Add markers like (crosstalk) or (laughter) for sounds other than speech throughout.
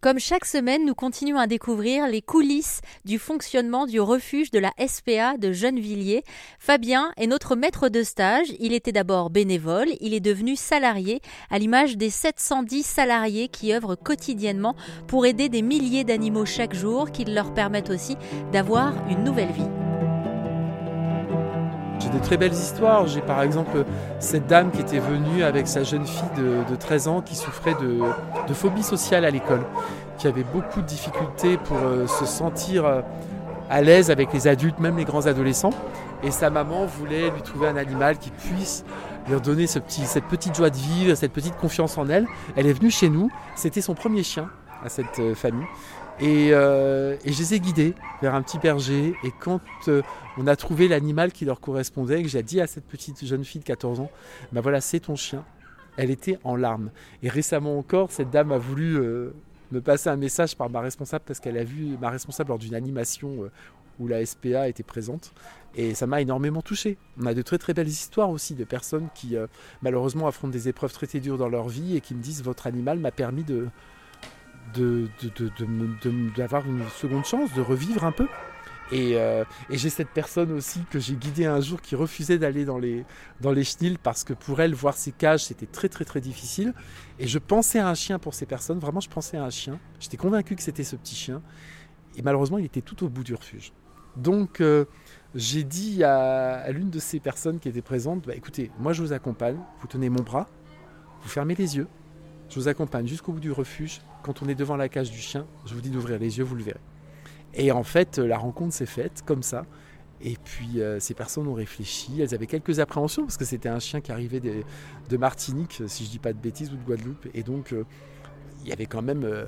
Comme chaque semaine, nous continuons à découvrir les coulisses du fonctionnement du refuge de la SPA de Gennevilliers. Fabien est notre maître de stage. Il était d'abord bénévole, il est devenu salarié, à l'image des 710 salariés qui œuvrent quotidiennement pour aider des milliers d'animaux chaque jour, qui leur permettent aussi d'avoir une nouvelle vie. J'ai de très belles histoires. J'ai par exemple cette dame qui était venue avec sa jeune fille de, 13 ans qui souffrait de, phobie sociale à l'école, qui avait beaucoup de difficultés pour euh, se sentir euh, à l'aise avec les adultes, même les grands adolescents. Et sa maman voulait lui trouver un animal qui puisse lui donner ce petit, cette petite joie de vivre, cette petite confiance en elle. Elle est venue chez nous. C'était son premier chien à cette euh, Euh, et, je les ai guidés vers un petit berger. Et quand euh, on a trouvé l'animal qui leur correspondait, que j'ai dit à cette petite jeune fille de 14 ans, ben voilà, c'est ton chien. Elle était en larmes. Et récemment encore, cette dame a voulu euh, me passer un message par ma responsable parce qu'elle a vu ma responsable lors d'une animation où la SPA était présente. Et ça m'a énormément touché. On a de très très belles histoires aussi de personnes qui malheureusement affrontent des épreuves très très dures dans leur vie et qui me disent votre animal m'a permis de, d'avoir de, une seconde chance, de revivre un peu. Euh, et, j'ai cette personne aussi que j'ai guidée un jour qui refusait d'aller dans les, dans les parce que pour elle, voir ces cages, c'était très très très difficile. Et je pensais à un chien pour ces personnes, vraiment je pensais à un chien. J'étais convaincu que c'était ce petit chien. Et malheureusement, il était tout au bout du refuge. Donc euh, j'ai dit à, l'une de ces personnes qui étaient présentes, bah, écoutez, moi je vous accompagne, vous tenez mon bras, vous fermez les yeux, je vous accompagne jusqu'au bout du refuge. Quand on est devant la cage du chien, je vous dis d'ouvrir les yeux, vous le verrez. Et en fait, la rencontre s'est faite comme ça. Et puis euh, ces personnes ont réfléchi, elles avaient quelques appréhensions parce que c'était un chien qui arrivait de, Martinique, si je dis pas de bêtises, ou de Guadeloupe. Et donc euh, il y avait quand même euh,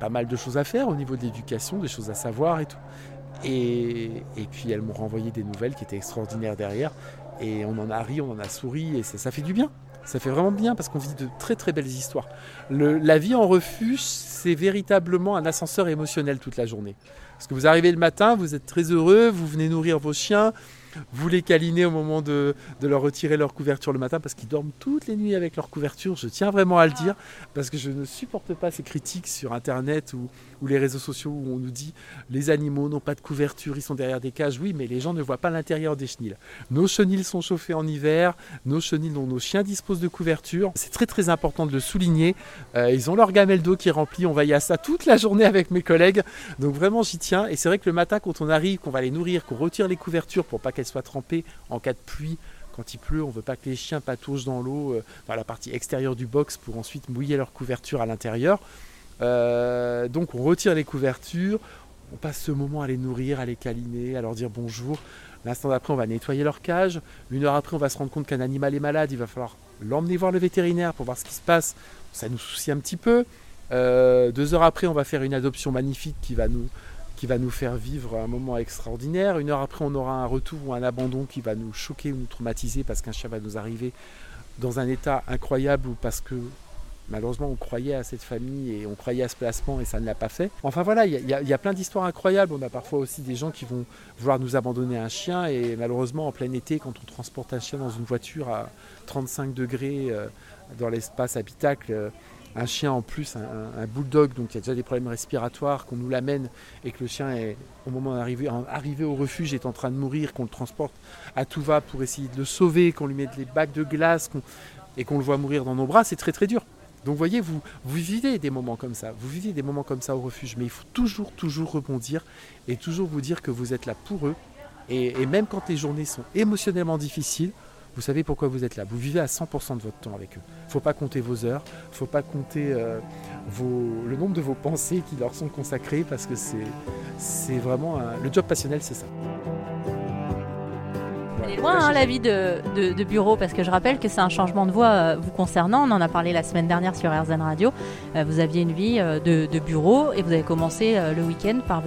pas mal de choses à faire au niveau de l'éducation, des choses à savoir et tout. Et, puis elles m'ont renvoyé des nouvelles qui étaient extraordinaires derrière. Et on en a ri, on en a souri, et ça fait du bien. Ça fait vraiment bien parce qu'on vit de très très belles histoires. la vie en refuge, c'est véritablement un ascenseur émotionnel toute la journée. Parce que vous arrivez le matin, vous êtes très heureux, vous venez nourrir vos chiens, vous les câlinez au moment de, leur retirer leur couverture le matin parce qu'ils dorment toutes les nuits avec leur couverture. Je tiens vraiment à le dire parce que je ne supporte pas ces critiques sur Internet ou, les réseaux sociaux où on nous dit les animaux n'ont pas de couverture, ils sont derrière des cages. Oui, mais les gens ne voient pas l'intérieur des chenilles. Nos chenilles sont chauffées en hiver, nos chenilles dont nos chiens disposent de couverture. C'est très très important de le souligner. Euh, ils ont leur gamelle d'eau qui est remplie. On va y à ça toute la journée avec mes collègues. Donc vraiment j'y tiens. Et c'est vrai que le matin quand on arrive, qu'on va les nourrir, qu'on retire les couvertures pour pas qu'elles soit trempée en cas de pluie. Quand il pleut, on ne veut pas que les chiens patouchent dans l'eau, euh, dans la partie extérieure du box pour ensuite mouiller leur couverture à l'intérieur. Euh, donc on retire les couvertures, on passe ce moment à les nourrir, à les câliner, à leur dire bonjour. L'instant d'après, on va nettoyer leur cage. Une heure après, on va se rendre compte qu'un animal est malade. Il va falloir l'emmener voir le vétérinaire pour voir ce qui se passe. Ça nous soucie un petit peu. Euh, deux heures après, on va faire une adoption magnifique qui va nous, qui va nous faire vivre un moment extraordinaire. Une heure après, on aura un retour ou un abandon qui va nous choquer ou nous traumatiser parce qu'un chien va nous arriver dans un état incroyable ou parce que malheureusement on croyait à cette famille et on croyait à ce placement et ça ne l'a pas fait. Enfin voilà, il y, a plein d'histoires incroyables. On a parfois aussi des gens qui vont vouloir nous abandonner un chien et malheureusement en plein été, quand on transporte un chien dans une voiture à 35 degrés euh, dans l'espace habitacle, euh, un chien en plus, un, bulldog, donc il y a déjà des problèmes respiratoires, qu'on nous l'amène et que le chien est au moment d'arriver au refuge est en train de mourir, qu'on le transporte à tout va pour essayer de le sauver, qu'on lui mette les bacs de glace et qu'on le voit mourir dans nos bras, c'est très très dur. Donc voyez, vous, vous vivez des moments comme ça, vous vivez des moments comme ça au refuge, mais il faut toujours, toujours rebondir et toujours vous dire que vous êtes là pour eux. et même quand les journées sont émotionnellement difficiles, vous savez pourquoi vous êtes là. Vous vivez à 100% de votre temps avec eux. Il ne faut pas compter vos heures, il ne faut pas compter euh, le nombre de vos pensées qui leur sont consacrées parce que c'est vraiment le job passionnel, c'est ça. Elle est loin hein, la vie de, bureau parce que je rappelle que c'est un changement de voie euh, vous concernant. On en a parlé la semaine dernière sur RZN Radio. Euh, vous aviez une vie euh, de, bureau et vous avez commencé le week-end par,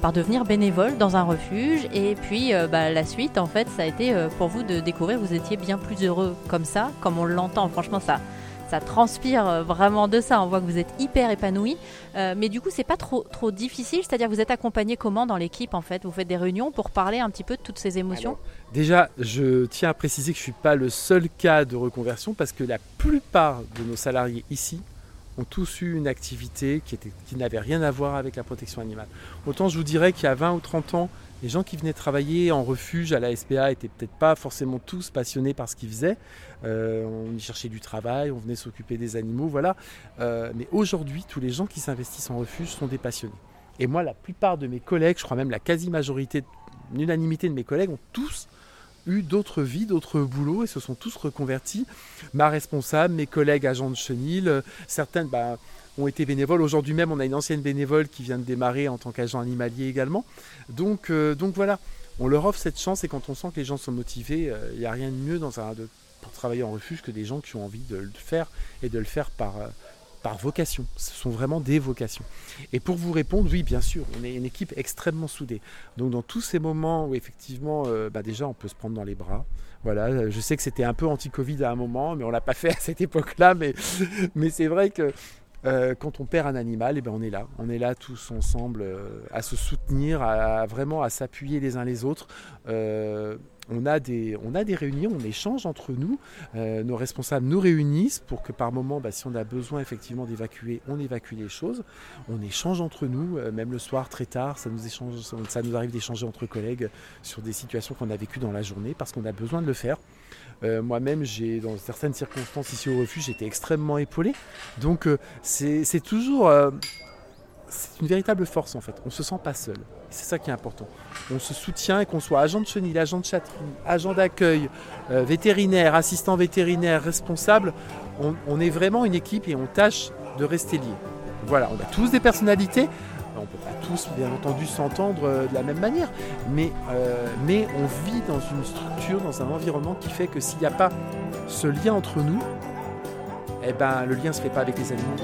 par devenir bénévole dans un refuge. Et puis bah, la suite, en fait, ça a été pour vous de découvrir vous étiez bien plus heureux comme ça, comme on l'entend. Franchement, ça, ça transpire euh, vraiment de ça. On voit que vous êtes hyper épanoui. Euh, mais du coup, c'est pas trop, trop difficile. C'est-à-dire, vous êtes accompagné comment dans l'équipe en fait? Vous faites des réunions pour parler un petit peu de toutes ces émotions? Déjà, je tiens à préciser que je suis pas le seul cas de reconversion parce que la plupart de nos salariés ici ont tous eu une activité qui, qui n'avait rien à voir avec la protection animale. Autant je vous dirais qu'il y a 20 ou 30 ans, les gens qui venaient travailler en refuge à la SPA étaient peut-être pas forcément tous passionnés par ce qu'ils faisaient. Euh, on y cherchait du travail, on venait s'occuper des animaux, voilà. Euh, mais aujourd'hui, tous les gens qui s'investissent en refuge sont des passionnés. Et moi, la plupart de mes collègues, je crois même la quasi-majorité, l'unanimité de mes collègues ont tous eu d'autres vies, d'autres boulots et se sont tous reconvertis. Ma responsable, mes collègues agents de chenil, euh, certaines bah, ont été bénévoles. Aujourd'hui même, on a une ancienne bénévole qui vient de démarrer en tant qu'agent animalier également. Donc, euh, donc voilà, on leur offre cette chance et quand on sent que les gens sont motivés, euh, il n'y a rien de mieux pour travailler en refuge que des gens qui ont envie de le faire et de le faire par par vocation. Ce sont vraiment des vocations. Et pour vous répondre, oui, bien sûr, on est une équipe extrêmement soudée. Donc dans tous ces moments où effectivement, euh, bah, déjà, on peut se prendre dans les bras. Voilà, je sais que c'était un peu anti-Covid à un moment, mais on l'a pas fait à cette époque-là. Mais, (laughs) mais c'est vrai que euh, quand on perd un animal, et eh ben on est là. On est là tous ensemble euh, à se soutenir, à, vraiment à s'appuyer les uns les autres on a, des, réunions, on échange entre nous. Euh, nos responsables nous réunissent pour que par moment, bah, si on a besoin effectivement d'évacuer, on évacue les choses. On échange entre nous, euh, même le soir très tard, ça nous, échange, ça nous arrive d'échanger entre collègues sur des situations qu'on a vécues dans la journée parce qu'on a besoin de le faire. Euh, moi-même, j'ai dans certaines circonstances ici au refuge, j'étais extrêmement épaulé. Donc c'est toujours c'est une véritable force en fait. On se sent pas seul. C'est ça qui est important. On se soutient et qu'on soit agent de chenille, agent de chatterie, agent d'accueil, euh, vétérinaire, assistant vétérinaire, responsable. On, est vraiment une équipe et on tâche de rester liés. Voilà, on a tous des personnalités. On ne peut pas tous, bien entendu, s'entendre euh, de la même manière, mais, euh, mais on vit dans une structure, dans un environnement qui fait que s'il n'y a pas ce lien entre nous, eh ben, le lien ne se fait pas avec les animaux.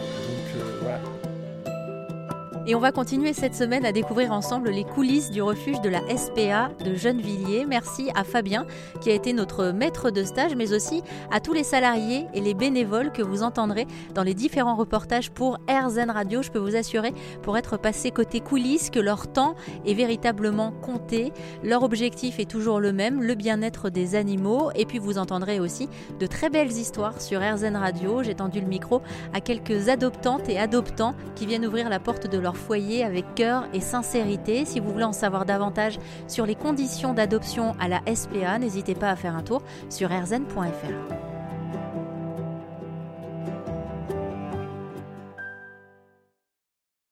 Et on va continuer cette semaine à découvrir ensemble les coulisses du refuge de la SPA de Gennevilliers. Merci à Fabien qui a été notre maître de stage, mais aussi à tous les salariés et les bénévoles que vous entendrez dans les différents reportages pour RZN Radio. Je peux vous assurer, pour être passé côté coulisses, que leur temps est véritablement compté. Leur objectif est toujours le même, le bien-être des animaux. Et puis vous entendrez aussi de très belles histoires sur RZN Radio. J'ai tendu le micro à quelques adoptantes et adoptants qui viennent ouvrir la porte de leur foyer avec cœur et sincérité. Si vous voulez en savoir davantage sur les conditions d'adoption à la SPA, n'hésitez pas à faire un tour sur rzn.fr.